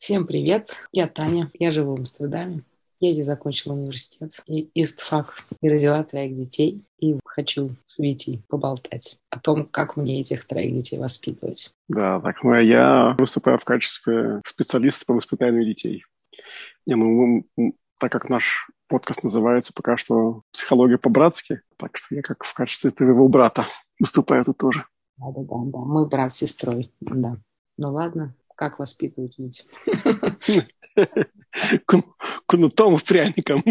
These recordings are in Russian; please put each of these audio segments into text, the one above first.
Всем привет, я Таня, я живу в Амстердаме. Я здесь закончила университет и ИСТФАК, и родила троих детей. И хочу с Витей поболтать о том, как мне этих троих детей воспитывать. Да, так, ну а я выступаю в качестве специалиста по воспитанию детей. Не, ну, так как наш подкаст называется пока что «Психология по-братски», так что я как в качестве твоего брата выступаю тут тоже. Да-да-да, мы брат с сестрой, да. Ну ладно, как воспитывать детей? Кнутом и пряником.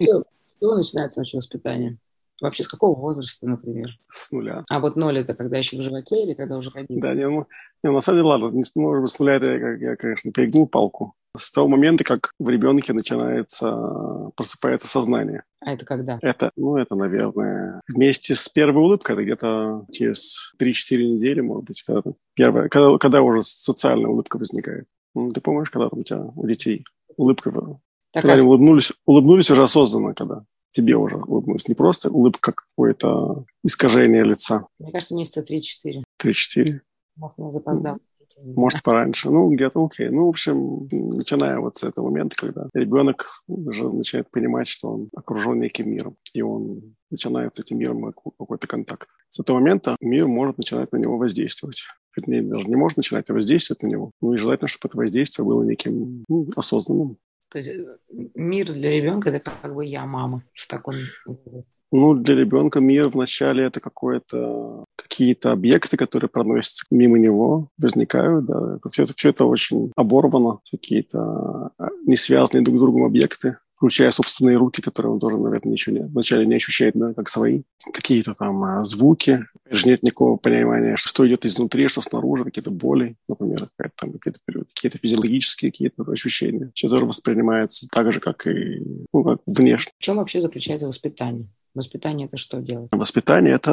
Чего начинается вообще воспитание? Вообще с какого возраста, например? С нуля. А вот ноль это когда еще в животе или когда уже родился? Да, не, ну, не, на самом деле, ладно, не, может быть, с нуля это я, я, конечно, перегнул палку. С того момента, как в ребенке начинается, просыпается сознание. А это когда? Это, ну, это, наверное, вместе с первой улыбкой, это где-то через 3-4 недели, может быть, когда, первая, когда, когда уже социальная улыбка возникает. Ну, ты помнишь, когда там у тебя, у детей улыбка, так когда а... они улыбнулись, улыбнулись уже осознанно, когда тебе уже улыбнулись. Не просто улыбка, как какое-то искажение лица. Мне кажется, месяца 3-4. 3-4. Может, я запоздал. Может, пораньше. Ну, где-то окей. Ну, в общем, начиная вот с этого момента, когда ребенок уже начинает понимать, что он окружен неким миром, и он начинает с этим миром какой-то контакт. С этого момента мир может начинать на него воздействовать. Вернее, даже не может начинать, а воздействовать на него. Ну и желательно, чтобы это воздействие было неким ну, осознанным. То есть э, мир для ребенка это как бы я мама в таком возрасте. Ну, для ребенка мир вначале это какое-то какие-то объекты, которые проносятся мимо него, возникают, да. Все это, все это очень оборвано, какие-то а, не связанные друг с другом объекты включая собственные руки, которые он тоже, наверное, ничего не, вначале не ощущает, да, как свои. Какие-то там а, звуки. Же нет никакого понимания, что идет изнутри, что снаружи, какие-то боли, например, там, какие-то, какие-то физиологические какие-то ощущения. Все тоже воспринимается так же, как и ну, как внешне. В чем вообще заключается воспитание? Воспитание – это что делать? Воспитание – это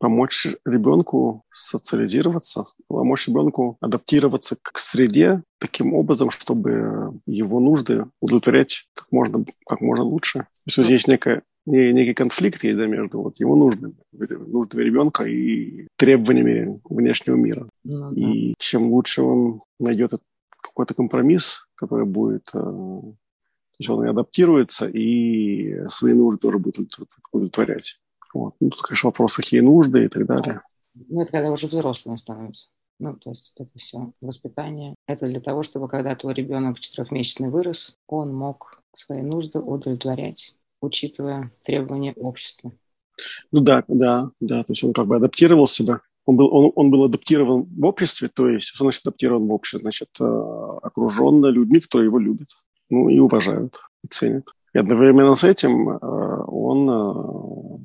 помочь ребенку социализироваться, помочь ребенку адаптироваться к среде таким образом, чтобы его нужды удовлетворять как можно, как можно лучше. То есть вот здесь некая некий конфликт есть да, между вот его нуждами, нуждами ребенка и требованиями внешнего мира. Ну, да. И чем лучше он найдет какой-то компромисс, который будет э, то есть он и адаптируется, и свои нужды тоже будет удовлетворять. Вот. Ну, тут, конечно, вопрос, какие нужды и так далее. Ну, это когда уже взрослым становится. Ну, то есть это все воспитание. Это для того, чтобы когда твой ребенок четырехмесячный вырос, он мог свои нужды удовлетворять, учитывая требования общества. Ну да, да, да. То есть он как бы адаптировал себя. Он был, он, он был адаптирован в обществе, то есть, что значит адаптирован в обществе? Значит, э, окружен людьми, которые его любят ну, и уважают, и ценят. И одновременно с этим э, он э,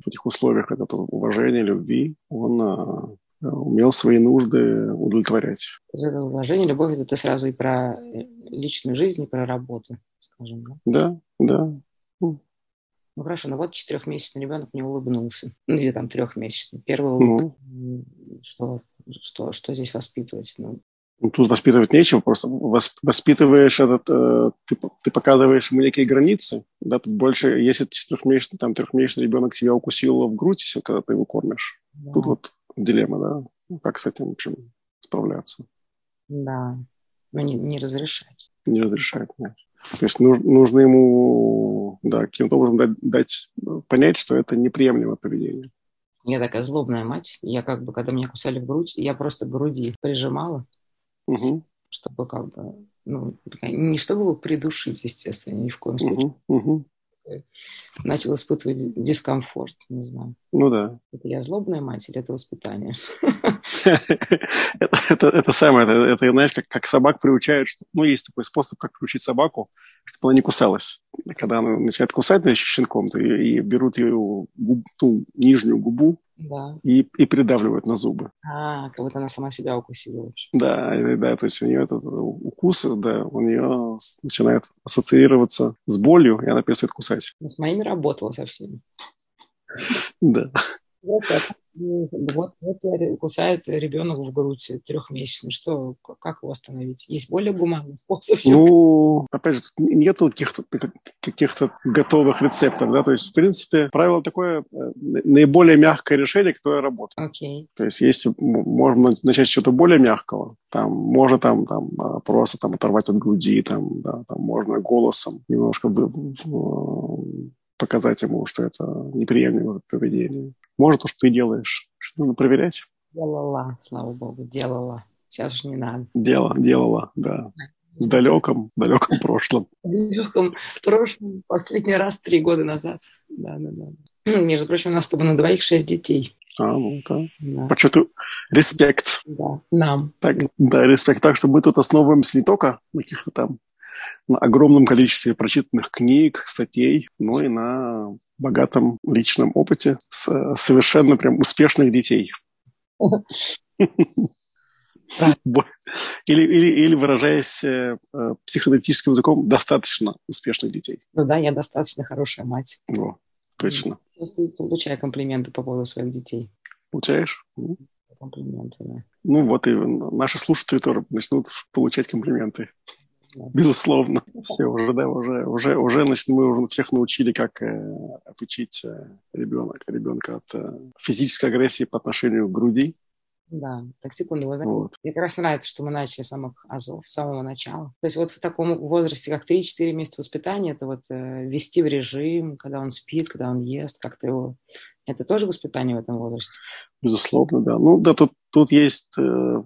в этих условиях этого уважения, любви, он э, умел свои нужды удовлетворять. Это уважение, любовь, это сразу и про личную жизнь, и про работу, скажем. Да, да. да. Ну хорошо, ну вот четырехмесячный ребенок не улыбнулся. Ну или там трехмесячный. Первый улыбка. Ну. Что, что, что здесь воспитывать? Ну, ну, тут воспитывать нечего, просто воспитываешь этот, э, ты, ты показываешь ему некие границы, да, тут больше, если четырехмесячный, там, трехмесячный ребенок себя укусил в грудь, все, когда ты его кормишь. Да. Тут вот дилемма, да, ну, как с этим, в общем, справляться. Да, но не, не разрешать. Не разрешать, нет. То есть нужно, нужно ему, да, каким-то образом дать, дать понять, что это неприемлемое поведение. Я такая злобная мать. Я как бы, когда меня кусали в грудь, я просто к груди прижимала, угу. чтобы как бы, ну, не чтобы его придушить, естественно, ни в коем случае. Угу. Начал испытывать дискомфорт, не знаю. Ну да. Это я злобная мать или это воспитание? это, самое, это, знаешь, как, собак приучают, ну, есть такой способ, как приучить собаку, чтобы она не кусалась. Когда она начинает кусать, значит, щенком, то и, и берут ее губ, ту нижнюю губу, да. и, и придавливают на зубы. А, как будто она сама себя укусила. Да, да, то есть у нее этот укус, да, у нее начинает ассоциироваться с болью, и она перестает кусать. Ну, с моими работала со всеми. Да. Вот, вот кусает ребенок в грудь трехмесячный. Что, как его остановить? Есть более гуманный способ? Ну, опять же, нету каких-то каких готовых рецептов, да, то есть, в принципе, правило такое, э, наиболее мягкое решение, которое работает. Окей. Okay. То есть, если можно начать с чего-то более мягкого, там, можно там, там а, просто там оторвать от груди, там, да, там можно голосом немножко показать ему, что это неприемлемое поведение. Может, то, что ты делаешь, что нужно проверять. Делала, слава богу, делала. Сейчас же не надо. Дело, делала, да. В далеком, далеком прошлом. В далеком прошлом. Последний раз три года назад. Да, да, да. Между прочим, у нас с тобой на двоих шесть детей. А, ну да. да. Почему респект. Да, нам. Так, да, респект. Так что мы тут основываемся не только на каких-то там на огромном количестве прочитанных книг, статей, но и на богатом личном опыте с совершенно прям успешных детей. Или, или, или выражаясь э, психоаналитическим языком, достаточно успешных детей. Ну да, я достаточно хорошая мать. О, точно. Просто получаю комплименты по поводу своих детей. Получаешь? Комплименты, да. Ну вот и наши слушатели тоже начнут получать комплименты. Безусловно. Все, уже, да, уже, уже, уже, значит, мы уже всех научили, как э, отучить э, ребенка, ребенка от э, физической агрессии по отношению к груди. Да, так секунду, вы вот. Мне как раз нравится, что мы начали с самых азов, с самого начала. То есть вот в таком возрасте, как 3-4 месяца воспитания, это вот э, ввести в режим, когда он спит, когда он ест, как-то его... Это тоже воспитание в этом возрасте? Безусловно, да. Ну да, тут, тут есть э,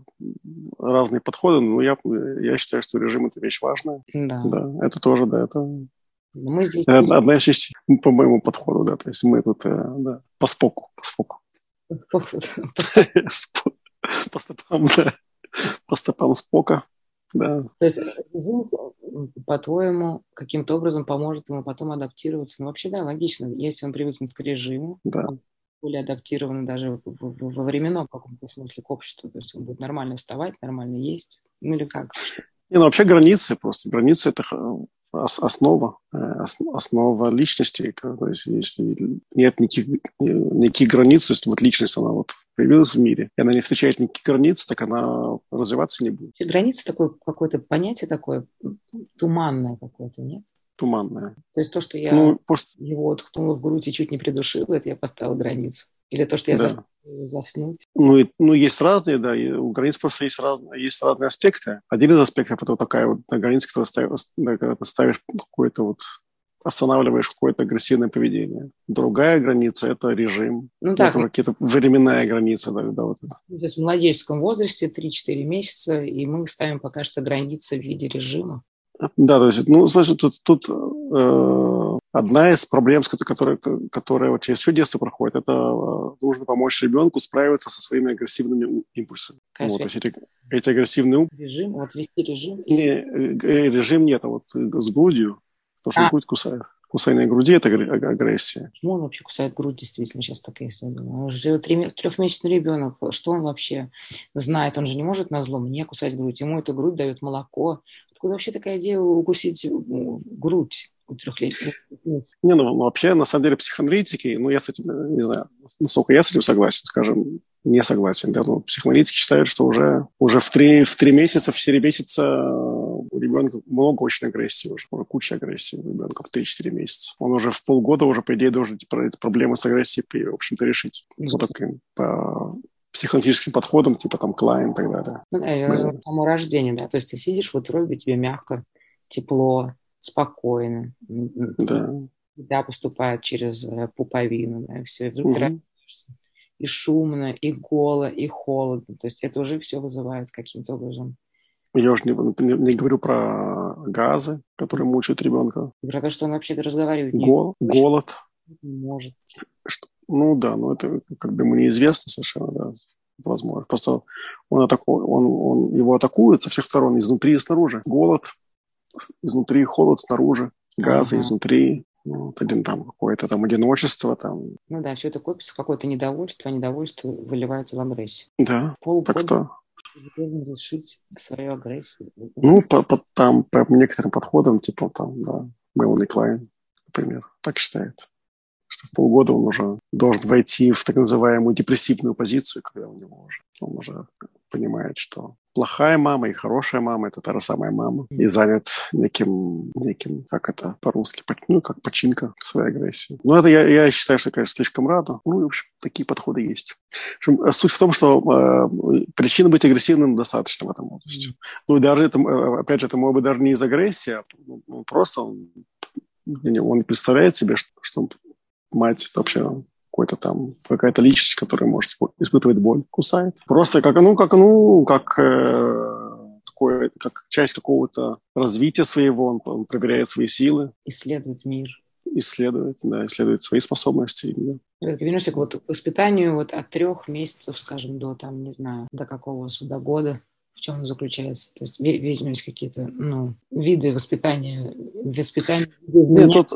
разные подходы, но я, я считаю, что режим – это вещь важная. Да. Да, это тоже, да, это мы здесь... Одна из частей по моему подходу, да. То есть мы тут, э, да, по споку, по споку. По стопам, да. По стопам Спока. Да. То есть по-твоему, каким-то образом поможет ему потом адаптироваться? Ну, вообще, да, логично. Если он привыкнет к режиму, да. более адаптированный даже во временном каком-то смысле к обществу. То есть он будет нормально вставать, нормально есть. Ну или как? Не, ну вообще границы просто. Границы – это основа, э, основа личности. То есть, если нет никаких, никаких границ, то есть вот личность, она вот появилась в мире, и она не встречает никаких границ, так она развиваться не будет. Границы такое какое-то понятие такое туманное какое-то, нет? Туманное. То есть то, что я ну, просто... его ткнула в грудь и чуть не придушила, это я поставила границу. Или то, что я да. заставила заснуть. Ну, и, ну, есть разные, да, и у границ просто есть, раз, есть разные аспекты. Один из аспектов – это вот такая вот граница, которую ставишь, когда ты ставишь какое-то вот останавливаешь какое-то агрессивное поведение. Другая граница – это режим. Ну, так. Это какие-то временная граница. Да, да, вот это. То есть в младенческом возрасте 3-4 месяца, и мы ставим пока что границы в виде режима. Да, то есть, ну, слушай, тут, тут э, одна из проблем, которая, которая вот через все детство проходит, это э, нужно помочь ребенку справиться со своими агрессивными импульсами. Вот, то есть эти, эти агрессивные Режим, вот вести режим? Не, э, режим нет, а вот с грудью, то, что а. грудь кусает. Кусание груди – это агрессия. Почему он вообще кусает грудь, действительно, сейчас так я думаю. Он же трехмесячный ребенок, что он вообще знает? Он же не может на зло мне кусать грудь. Ему эта грудь дает молоко. Откуда вообще такая идея укусить грудь? у трехлетних. Не, ну вообще, на самом деле, психоаналитики, ну я с этим, не знаю, насколько я с этим согласен, скажем, не согласен. Да? Ну, психоаналитики считают, что уже, уже в три, в три месяца, в четыре месяца у ребенка много очень агрессии уже, уже куча агрессии у ребенка в 3-4 месяца. Он уже в полгода уже, по идее, должен эти проблемы с агрессией, в общем-то, решить. Mm-hmm. Вот таким по психоаналитическим подходом, типа там Клайн и так далее. Ну, да, это само рождение, да, то есть ты сидишь в утробе, тебе мягко, тепло, спокойно. Да. Да, поступает через э, пуповину, да, и все, и вдруг угу. ты и шумно, и голо, и холодно. То есть это уже все вызывает каким-то образом я уже не, не, не говорю про газы, которые мучают ребенка. Про то, что он вообще разговаривает не Гол, Голод. Не может. Что, ну да, но это как бы ему неизвестно совершенно, да, возможно. Просто он, атаку, он, он его атакует со всех сторон, изнутри и снаружи. Голод изнутри, холод снаружи, газы ага. изнутри, ну, вот один там какое-то там одиночество там. Ну да, все это копится, какое-то недовольство, а недовольство выливается в агрессию. Да, Полгода. так что решить свою агрессию. Ну, по, по, там, по некоторым подходам, типа там, да, Мелани Клайн, например, так считает, что в полгода он уже должен войти в так называемую депрессивную позицию, когда у него уже, он уже понимает, что плохая мама и хорошая мама – это та же самая мама. И занят неким, неким как это по-русски, ну, как починка своей агрессии. Ну, это я, я считаю, что, конечно, слишком рано. Ну, в общем, такие подходы есть. В общем, суть в том, что э, причины быть агрессивным достаточно в этом возрасте. Ну, и даже это, э, опять же, это может быть даже не из агрессии, а ну, просто он, он представляет себе, что, что мать вообще какой-то там, какая-то личность, которая может испытывать боль, кусает. Просто как, ну, как, ну, как э, такое, как часть какого-то развития своего, он, он проверяет свои силы. Исследует мир. Исследует, да, исследует свои способности. Да. Вернемся к вот воспитанию вот от трех месяцев, скажем, до там, не знаю, до какого до года в чем он заключается? То есть, видимо, есть какие-то ну, виды воспитания, воспитания. Нет, тут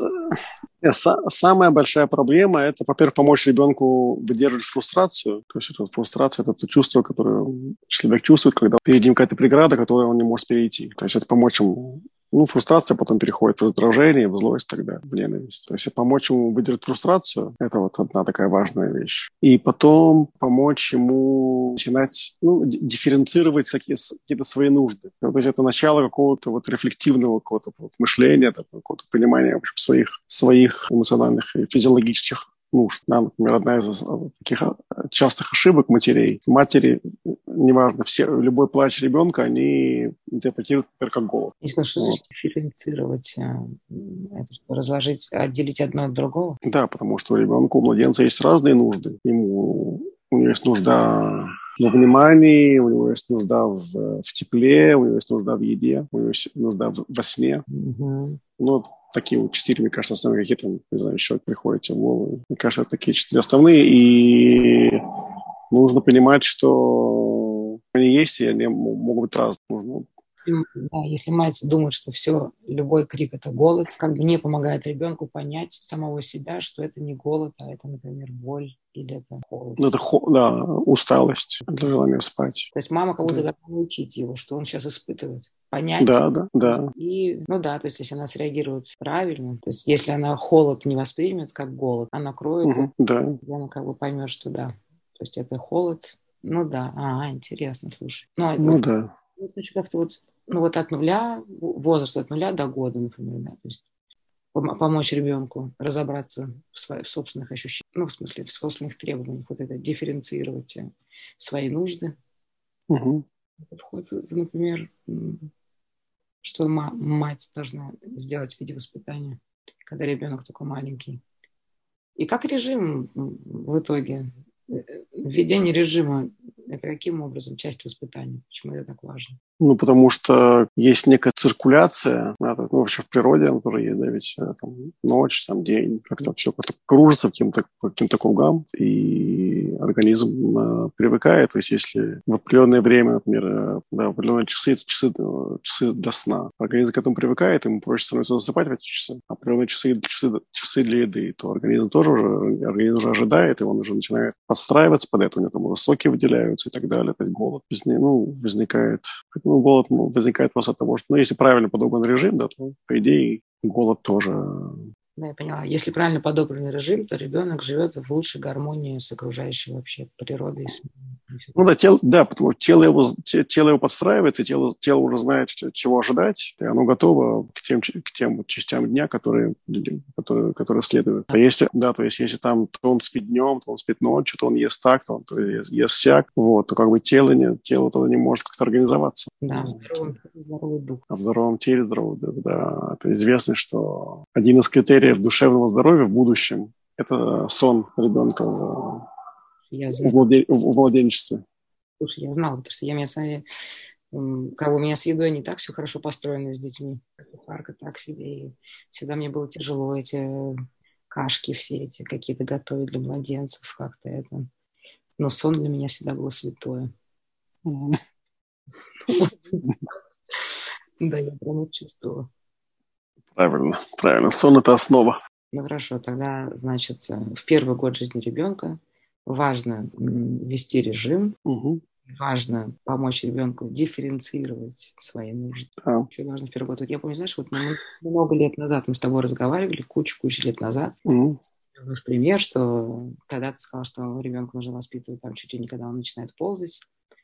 нет, самая большая проблема – это, во-первых, помочь ребенку выдерживать фрустрацию. То есть это фрустрация – это то чувство, которое человек чувствует, когда перед ним какая-то преграда, которую он не может перейти. То есть это помочь ему ну, фрустрация потом переходит в раздражение, в злость тогда, в ненависть. То есть помочь ему выдержать фрустрацию – это вот одна такая важная вещь. И потом помочь ему начинать ну, дифференцировать какие, какие-то свои нужды. То есть это начало какого-то вот рефлективного какого-то мышления, какого-то понимания в общем, своих, своих эмоциональных и физиологических нужд. Да, например, одна из таких а, частых ошибок матерей. Матери, неважно, все, любой плач ребенка, они интерпретируют, например, как голод. И что вот. дифференцировать? Что, разложить, отделить одно от другого? Да, потому что у ребенка, у младенца есть разные нужды. Ему, у него есть нужда во внимании, у него есть нужда в, в тепле, у него есть нужда в еде, у него есть нужда в, во сне. Угу. Ну, такие вот четыре, мне кажется, основные какие-то, не знаю, еще приходят в голову. Мне кажется, это такие четыре основные, и нужно понимать, что они есть, и они могут быть разные. Нужно да, если мать думает, что все, любой крик это голод, как бы не помогает ребенку понять самого себя, что это не голод, а это, например, боль или это холод. Ну, это хо- да, усталость, это желание спать. То есть мама кого-то да. должна научить его, что он сейчас испытывает. Понять. Да, да, да. И, ну да, то есть если она среагирует правильно, то есть если она холод не воспримет как голод, она кроет, угу, да. она как бы поймет, что да. То есть это холод, ну да, а, интересно, слушай. Ну, ну вот, да. Хочу как-то вот ну вот от нуля, возраст от нуля до года, например, да, то есть помочь ребенку разобраться в, своих, в собственных ощущениях, ну, в смысле, в собственных требованиях, вот это, дифференцировать э, свои нужды. Угу. Входит, например, что мать должна сделать в виде воспитания, когда ребенок только маленький. И как режим в итоге, э, э, введение режима это каким образом часть воспитания? Почему это так важно? Ну, потому что есть некая циркуляция, ну, вообще в природе она тоже есть, да, ведь э, там, ночь, там, день, как-то все как-то кружится каким-то, каким-то кругам, и организм э, привыкает, то есть если в определенное время, например, э, да, в определенные часы, это часы, э, часы для сна, организм к этому привыкает, ему проще становится засыпать в эти часы, а определенные часы, часы, часы для еды, то организм тоже уже, организм уже ожидает, и он уже начинает подстраиваться под это, у него там уже соки выделяются и так далее, то есть голод ну, возникает ну, голод возникает просто от того, что, ну, если правильно подобран режим, да, то, по идее, голод тоже да, я поняла. Если правильно подобранный режим, то ребенок живет в лучшей гармонии с окружающей вообще природой. Ну да, тело, да, потому что тело его, тело его подстраивается, тело, тело уже знает, чего ожидать, и оно готово к тем, к тем частям дня, которые, которые, которые следуют. А если, да, то есть если там то он спит днем, то он спит ночью, то он ест так, то он то ест, ест сяк, вот, то как бы тело, не, тело тогда не может как-то организоваться. Да, в здоровом, здоровый дух. А в здоровом теле здоровый дух, да. Это известно, что один из критериев критериев душевного здоровья в будущем – это сон ребенка в, я в, младен... в младенчестве. Слушай, я знала, потому что я меня сами, как у меня с едой не так все хорошо построено с детьми. Кухарка так себе. И всегда мне было тяжело эти кашки все эти какие-то готовить для младенцев как-то это. Но сон для меня всегда было святое. Да, я прямо чувствовала. Правильно, правильно. Сон – это основа. Ну хорошо, тогда, значит, э, в первый год жизни ребенка важно вести режим, угу. важно помочь ребенку дифференцировать свои нужды. Да. Еще важно в первый год. Я помню, знаешь, вот много лет назад мы с тобой разговаривали, кучу-кучу лет назад. Угу. в пример, что тогда ты сказал, что ребенку нужно воспитывать там чуть ли не когда он начинает ползать,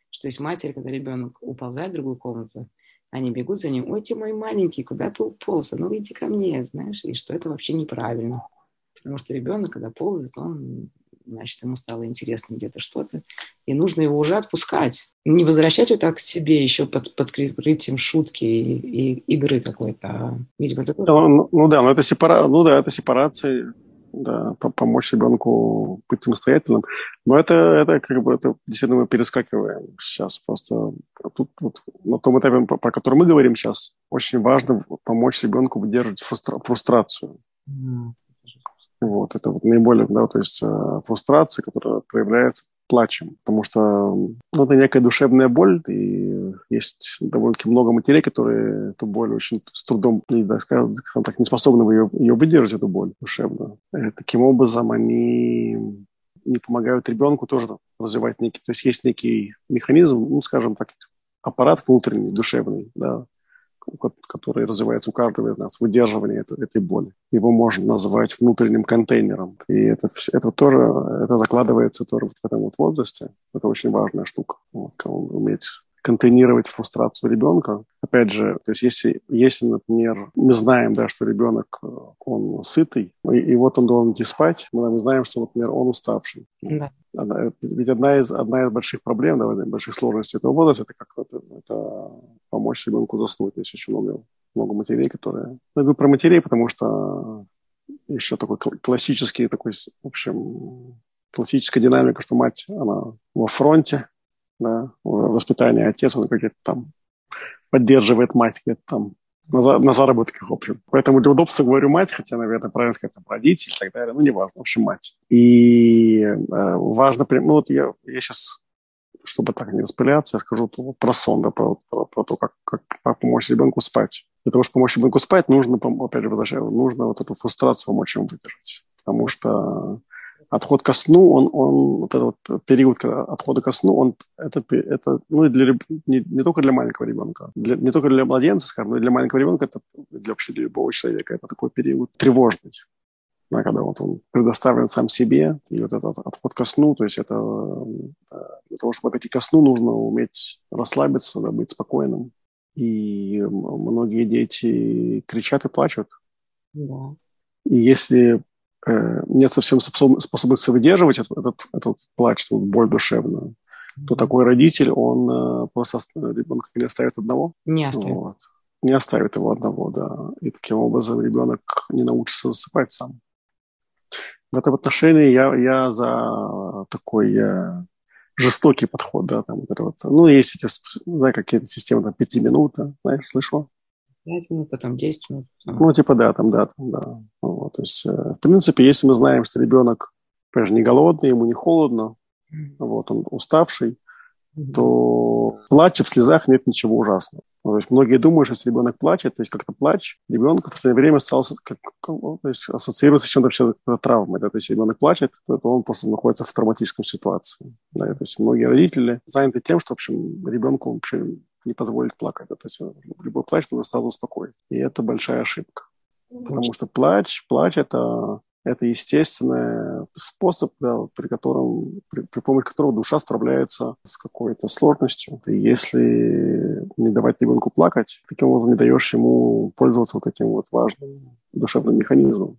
что есть матери, когда ребенок уползает в другую комнату, они бегут за ним, ой, ты мой маленький, куда ты уполз? А ну иди ко мне, знаешь, и что это вообще неправильно. Потому что ребенок, когда ползает, он значит, ему стало интересно где-то что-то, и нужно его уже отпускать. Не возвращать вот так к себе еще под, под прикрытием шутки и, и игры какой-то. А, видимо, такое... Ну, ну да, но это, сепара... ну, да, это сепарация да, помочь ребенку быть самостоятельным. Но это, это как бы это действительно мы перескакиваем сейчас просто тут вот на том этапе, по, по которому мы говорим сейчас, очень важно помочь ребенку выдерживать фрустра- фрустрацию. Mm. Вот, это вот наиболее, да, то есть э, фрустрация, которая проявляется плачем, потому что ну, это некая душевная боль, и есть довольно-таки много матерей, которые эту боль очень с трудом, и, да, скажем так, не способны ее, ее выдержать, эту боль душевную. И таким образом они не помогают ребенку тоже развивать некий, то есть есть некий механизм, ну, скажем так, аппарат внутренний, душевный, да, который развивается у каждого из нас, выдерживание этой, этой боли. Его можно назвать внутренним контейнером. И это, это тоже это закладывается тоже в этом вот возрасте. Это очень важная штука. Вот, уметь контейнировать фрустрацию ребенка. Опять же, то есть если, если, например, мы знаем, да, что ребенок, э, он сытый, и, и вот он должен идти спать, мы знаем, что, например, он уставший. Да. Ведь одна из, одна из больших проблем, да, больших сложностей этого возраста, это как это, это помочь ребенку заснуть. Есть очень много, много матерей, которые... Ну, я говорю про матерей, потому что еще такой классический такой, в общем, классическая динамика, что мать, она во фронте, да, воспитание отец, он как-то там поддерживает мать где-то там на, за, на заработках, в общем. Поэтому для удобства говорю мать, хотя, наверное, правильно сказать, там, родитель и так далее, ну, не важно, в общем, мать. И э, важно, ну, вот я, я сейчас, чтобы так не распыляться, я скажу то, про сон, да, про, про, про то, как, как, как помочь ребенку спать. Для того, чтобы помочь ребенку спать, нужно, опять же, нужно вот эту фрустрацию помочь ему выдержать. Потому что отход ко сну, он, он вот этот вот период отхода ко сну, он это, это ну, для, не, не только для маленького ребенка, для, не только для младенца, скажем, но и для маленького ребенка, это для вообще для любого человека, это такой период тревожный. Да, когда вот он предоставлен сам себе, и вот этот отход ко сну, то есть это для того, чтобы отойти ко сну, нужно уметь расслабиться, да, быть спокойным. И многие дети кричат и плачут. Да. И если нет совсем способности выдерживать этот, этот, этот плач, эту боль душевную, то такой родитель, он э, просто ребенка не оставит одного. Не оставит. Вот. Не оставит его одного, да. И таким образом ребенок не научится засыпать сам. В этом отношении я, я за такой э, жестокий подход, да, там, вот это вот. Ну, есть эти, знаю, какие-то системы, там, пяти минут, да, знаешь, слышал? 5 минут, потом 10 минут. Ну, типа, да, там, да, там, да. Вот, то есть, э, в принципе, если мы знаем, что ребенок, конечно, не голодный, ему не холодно, mm-hmm. вот, он уставший, mm-hmm. то плача в слезах нет ничего ужасного. Ну, то есть многие думают, что если ребенок плачет, то есть как-то плач, ребенка в последнее время стал как, то есть, ассоциируется с чем-то вообще травмой. Да? То есть ребенок плачет, то он просто находится в травматической ситуации. Да? То есть многие родители заняты тем, что, в общем, ребенку вообще не позволить плакать. То есть любой плач нужно сразу успокоить. И это большая ошибка. Потому что плач, плач это, это естественный способ, да, при котором, при, при помощи которого душа справляется с какой-то сложностью. И если не давать ребенку плакать, таким образом не даешь ему пользоваться вот этим вот важным душевным механизмом.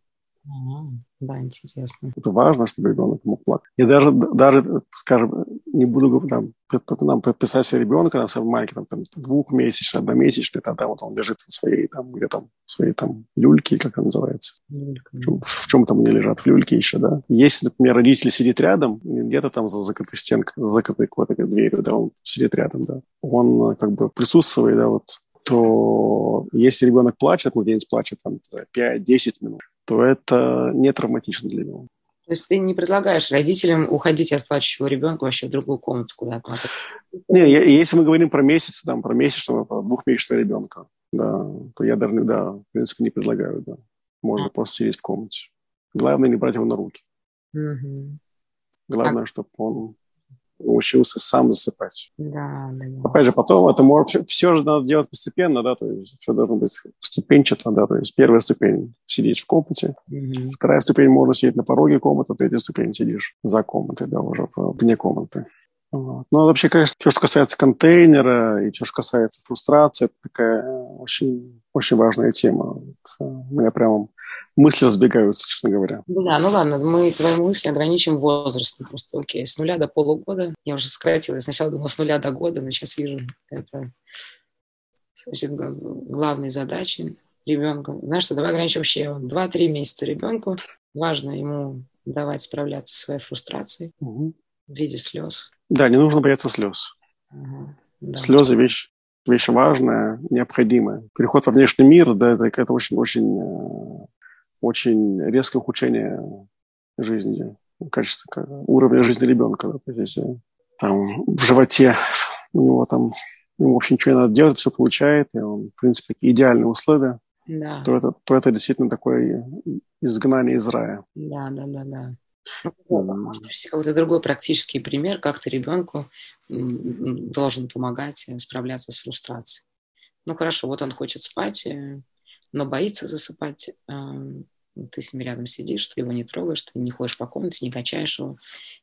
Да, интересно. Это важно, чтобы ребенок мог плакать. И даже, даже скажем, не буду там, нам писать себе ребенка, там, самый маленький, там, там, двухмесячный, одномесячный, тогда вот он лежит в своей, там, где там, своей там люльке, как это называется. Люлька. В, чем, в чем там они лежат? В люльке еще, да. Если, например, родитель сидит рядом, где-то там за закрытой стенкой, за закрытой какой-то дверью, да, он сидит рядом, да. Он как бы присутствует, да, вот то если ребенок плачет, младенец плачет там 5-10 минут, то это не травматично для него. То есть ты не предлагаешь родителям уходить от плачущего ребенка вообще в другую комнату куда-то? Не, если мы говорим про месяц, там, про месячного, про двухмесячного ребенка, да, то я даже, да, в принципе, не предлагаю, да. Можно а. просто сидеть в комнате. Главное, не брать его на руки. Угу. Главное, а... чтобы он учился сам засыпать. Да, да. Опять же, потом это может, все, все же надо делать постепенно, да, то есть все должно быть ступенчато, да, то есть первая ступень – сидеть в комнате, mm-hmm. вторая ступень – можно сидеть на пороге комнаты, третья ступень – сидишь за комнатой, да, уже вне комнаты. Вот. Ну, вообще, конечно, все, что касается контейнера и все, что касается фрустрации, это такая очень, очень важная тема. У меня прямо мысли разбегаются, честно говоря. Да, ну ладно, мы твои мысли ограничим возрастом. Просто окей, с нуля до полугода. Я уже сократила. Я сначала думала с нуля до года, но сейчас вижу, это значит, главные задачи ребенка. Знаешь что, давай ограничим вообще 2-3 месяца ребенку. Важно ему давать справляться со своей фрустрацией угу. в виде слез. Да, не нужно бояться слез. Угу. Да. Слезы вещь, вещь важная, необходимая. Переход во внешний мир, да, это, это очень-очень э, очень резкое ухудшение жизни, качества, уровня жизни ребенка. Да, если там в животе у него там ему вообще ничего не надо делать, все получает, и он, в принципе, такие идеальные условия, да. то, это, то это действительно такое изгнание из рая. Да, да, да, да. Ну, может привести какой-то другой практический пример, как ты ребенку должен помогать справляться с фрустрацией. Ну хорошо, вот он хочет спать, э, но боится засыпать. Ты с ним рядом сидишь, ты его не трогаешь, ты не ходишь по комнате, не качаешь его,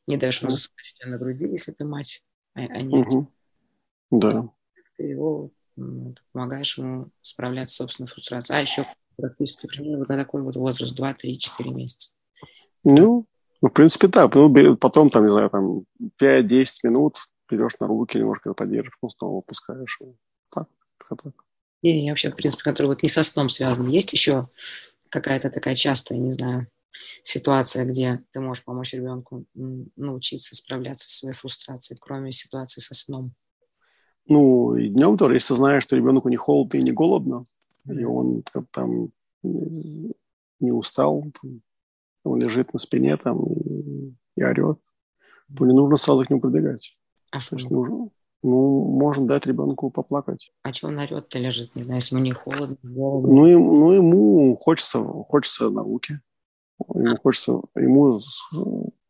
не даешь ему засыпать у тебя на груди, если ты мать, а, а не угу. Да. Ты его ты помогаешь ему справляться с собственной фрустрацией. А еще практически пример вот на такой вот возраст 2, 3, 4 месяца. Ну, ну, в принципе, да. Ну, потом, там, не знаю, там 5-10 минут берешь на руки, немножко поддержишь, ну, снова опускаешь. Так, так. Не, не, вообще, в принципе, который вот не со сном связан. Есть еще какая-то такая частая, не знаю, ситуация, где ты можешь помочь ребенку научиться справляться со своей фрустрацией, кроме ситуации со сном? Ну, и днем тоже, если знаешь, что ребенку не холодно и не голодно, и он там не устал, он лежит на спине там и, и орет, то не нужно сразу к нему подбегать. А что? нужно, ну, можно дать ребенку поплакать. А что он орет-то лежит? Не знаю, если ему не холодно, голодно. Ну, им, ну ему хочется, хочется науки. Ему хочется, ему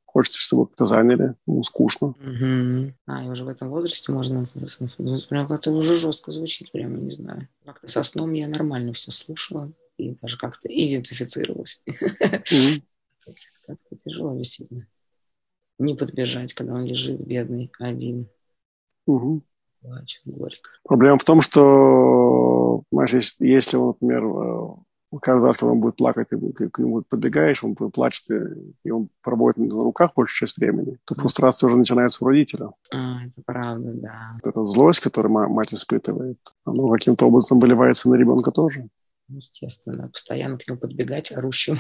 хочется, чтобы как-то заняли, ему скучно. Угу. А, и уже в этом возрасте можно... Прям как-то уже жестко звучит, прямо не знаю. Как-то со сном я нормально все слушала и даже как-то идентифицировалась. Угу. Как-то тяжело действительно. Не подбежать, когда он лежит бедный, один. Угу. Плачет горько. Проблема в том, что, знаешь, если, если он, например, э, каждый раз, когда он будет плакать, ты к нему подбегаешь, он плачет, и он проводит на руках большую часть времени, то фрустрация уже начинается у родителя. А, это правда, да. Эта злость, которую мать испытывает, она каким-то образом выливается на ребенка тоже. Естественно, постоянно к нему подбегать орущим.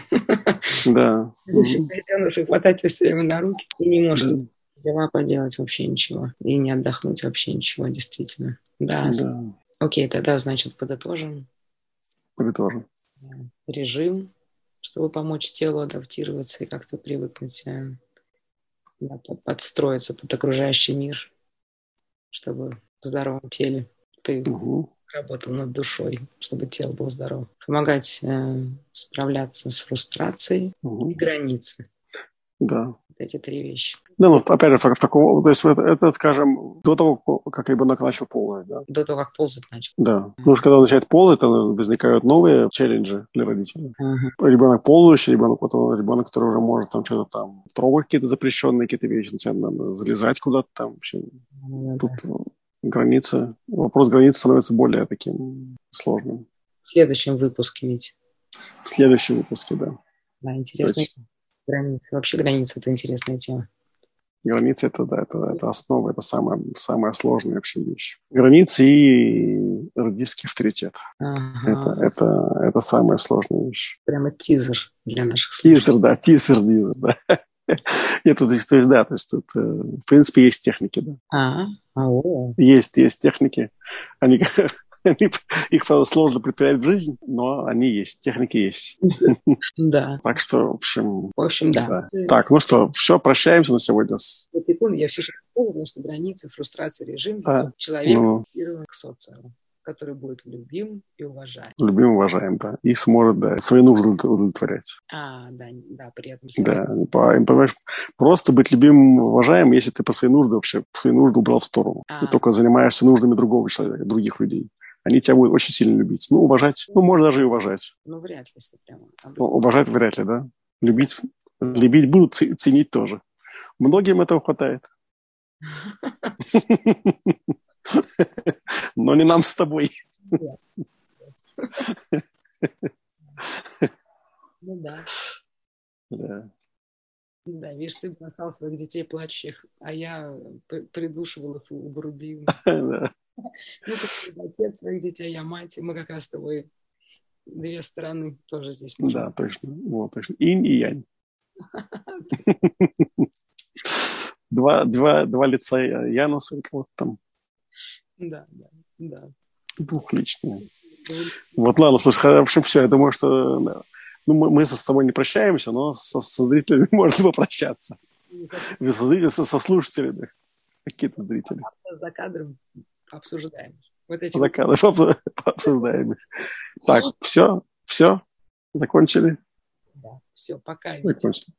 Да. Детеныша хватать все время на руки и не может дела поделать вообще ничего. И не отдохнуть вообще ничего, действительно. Да. да. Окей, тогда, значит, подытожим. Подытожим. Режим, чтобы помочь телу адаптироваться и как-то привыкнуть, э, да, подстроиться под окружающий мир, чтобы в здоровом теле ты угу работал над душой, чтобы тело было здорово. Помогать э, справляться с фрустрацией угу. и границы. Да. Вот эти три вещи. Да, ну, опять же, в таком, то есть это, это, скажем, до того, как ребенок начал ползать, да? До того, как ползать начал. Да. Mm-hmm. Потому что когда он начинает ползать, то возникают новые челленджи для родителей. Mm-hmm. Ребенок ползающий, ребенок, вот ребенок, который уже может там что-то там трогать какие-то запрещенные какие-то вещи, начинает залезать куда-то там. Вообще. Mm-hmm. Тут границы, вопрос границ становится более таким сложным. В следующем выпуске ведь. В следующем выпуске, да. Да, интересные есть... границы. Вообще границы – это интересная тема. Границы это, да, это, это основа, это самая, самая сложная вообще вещь. Границы и родительский авторитет. Ага. Это, это, это самая сложная вещь. Прямо тизер для наших слушателей. Тизер, да, тизер, тизер, да. Нет, то есть, да, то есть тут, э, в принципе, есть техники, да. А, -а. Есть, есть техники. Они, они, их, правда, сложно предпринять в жизнь, но они есть, техники есть. Да. Так что, в общем... В общем, да. Так, ну что, все, прощаемся на сегодня. Я все еще потому что границы, фрустрация, режим, человек ну. к социуму. Который будет любим и уважаем. Любим и уважаем, да. И сможет, да, свои нужды удовлетворять. А, да, да, приятно. Да, понимаешь, просто быть любимым и уважаем, если ты по своей нужде вообще свои нужды убрал в сторону. А. И только занимаешься нуждами другого человека, других людей они тебя будут очень сильно любить. Ну, уважать, ну, можно даже и уважать. Ну, вряд ли, если прямо. Ну, уважать вряд ли, да. Любить, любить будут, ценить тоже. Многим этого хватает. Но не нам с тобой. Ну да. Да. Да, видишь, ты бросал своих детей плачущих, а я придушивал их у груди. Ну, ты отец своих детей, я мать, и мы как раз с тобой две стороны тоже здесь. Да, точно. Вот, точно. Инь и янь. Два, два, два лица Януса, вот там. Да, да, да. Двухличные. Вот, ладно, слушай, в общем, все, я думаю, что ну, мы, мы с тобой не прощаемся, но со, со зрителями можно попрощаться. Со, зрителями, со, со слушателями. Какие-то зрители. За кадром обсуждаем. Вот эти За кадром обсуждаем. Так, все, все, закончили. Да, все, пока. Закончили.